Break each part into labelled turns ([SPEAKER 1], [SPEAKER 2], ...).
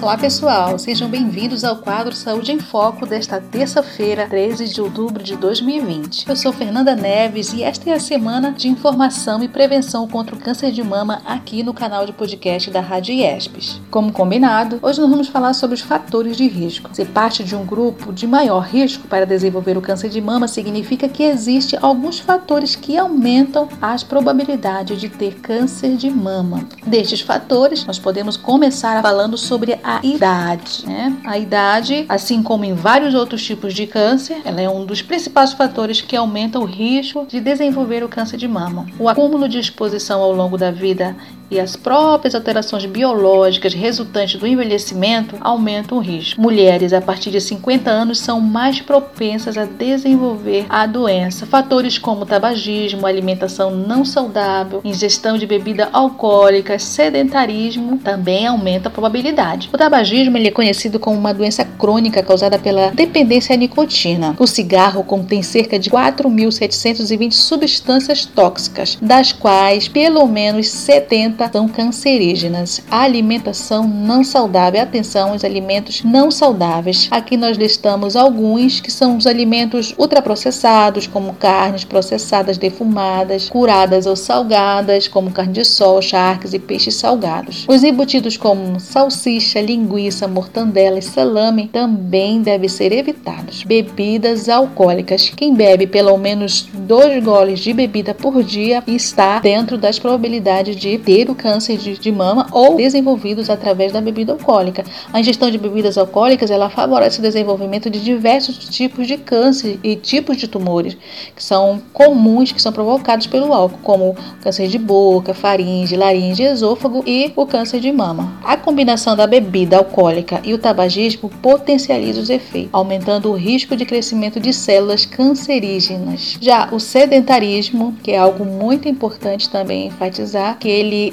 [SPEAKER 1] Olá pessoal, sejam bem-vindos ao quadro Saúde em Foco desta terça-feira, 13 de outubro de 2020. Eu sou Fernanda Neves e esta é a semana de informação e prevenção contra o câncer de mama aqui no canal de podcast da Rádio IESPES. Como combinado, hoje nós vamos falar sobre os fatores de risco. Ser parte de um grupo de maior risco para desenvolver o câncer de mama significa que existe alguns fatores que aumentam as probabilidades de ter câncer de mama. Destes fatores, nós podemos começar falando sobre a idade. Né? A idade, assim como em vários outros tipos de câncer, ela é um dos principais fatores que aumenta o risco de desenvolver o câncer de mama. O acúmulo de exposição ao longo da vida e as próprias alterações biológicas resultantes do envelhecimento aumentam o risco. Mulheres a partir de 50 anos são mais propensas a desenvolver a doença. Fatores como tabagismo, alimentação não saudável, ingestão de bebida alcoólica, sedentarismo também aumenta a probabilidade. O tabagismo ele é conhecido como uma doença crônica causada pela dependência à nicotina. O cigarro contém cerca de 4.720 substâncias tóxicas, das quais pelo menos 70 são cancerígenas. A alimentação não saudável, atenção aos alimentos não saudáveis. Aqui nós listamos alguns que são os alimentos ultraprocessados, como carnes processadas defumadas, curadas ou salgadas, como carne de sol, charques e peixes salgados. Os embutidos como salsicha, linguiça, mortandela e salame também devem ser evitados. Bebidas alcoólicas. Quem bebe pelo menos dois goles de bebida por dia está dentro das probabilidades de ter o câncer de, de, mama ou desenvolvidos através da bebida alcoólica. A ingestão de bebidas alcoólicas ela favorece o desenvolvimento de diversos tipos de câncer e tipos de tumores que são comuns, que são provocados pelo álcool, como câncer de boca, faringe, laringe, esôfago e o câncer de mama. A combinação da bebida alcoólica e o tabagismo potencializa os efeitos, aumentando o risco de crescimento de células cancerígenas. Já o sedentarismo, que é algo muito importante também enfatizar, que ele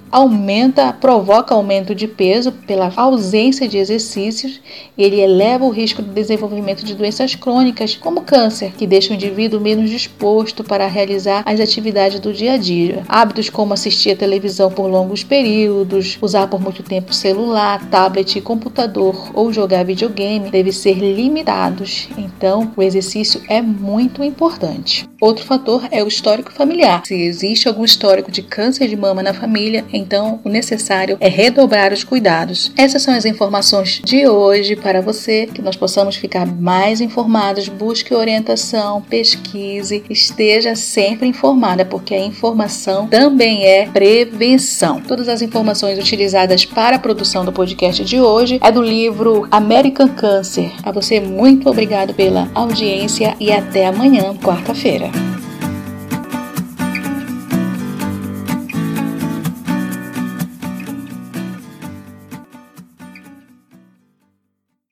[SPEAKER 1] aumenta, provoca aumento de peso pela ausência de exercícios, ele eleva o risco de desenvolvimento de doenças crônicas, como câncer, que deixa o indivíduo menos disposto para realizar as atividades do dia a dia. Hábitos como assistir a televisão por longos períodos, usar por muito tempo celular, tablet e computador ou jogar videogame devem ser limitados. Então, o exercício é muito importante. Outro fator é o histórico familiar. Se existe algum histórico de câncer de mama na família, então o necessário é redobrar os cuidados. Essas são as informações de hoje para você, que nós possamos ficar mais informados, busque orientação, pesquise, esteja sempre informada, porque a informação também é prevenção. Todas as informações utilizadas para a produção do podcast de hoje é do livro American Cancer. A você muito obrigado pela audiência e até amanhã, quarta-feira.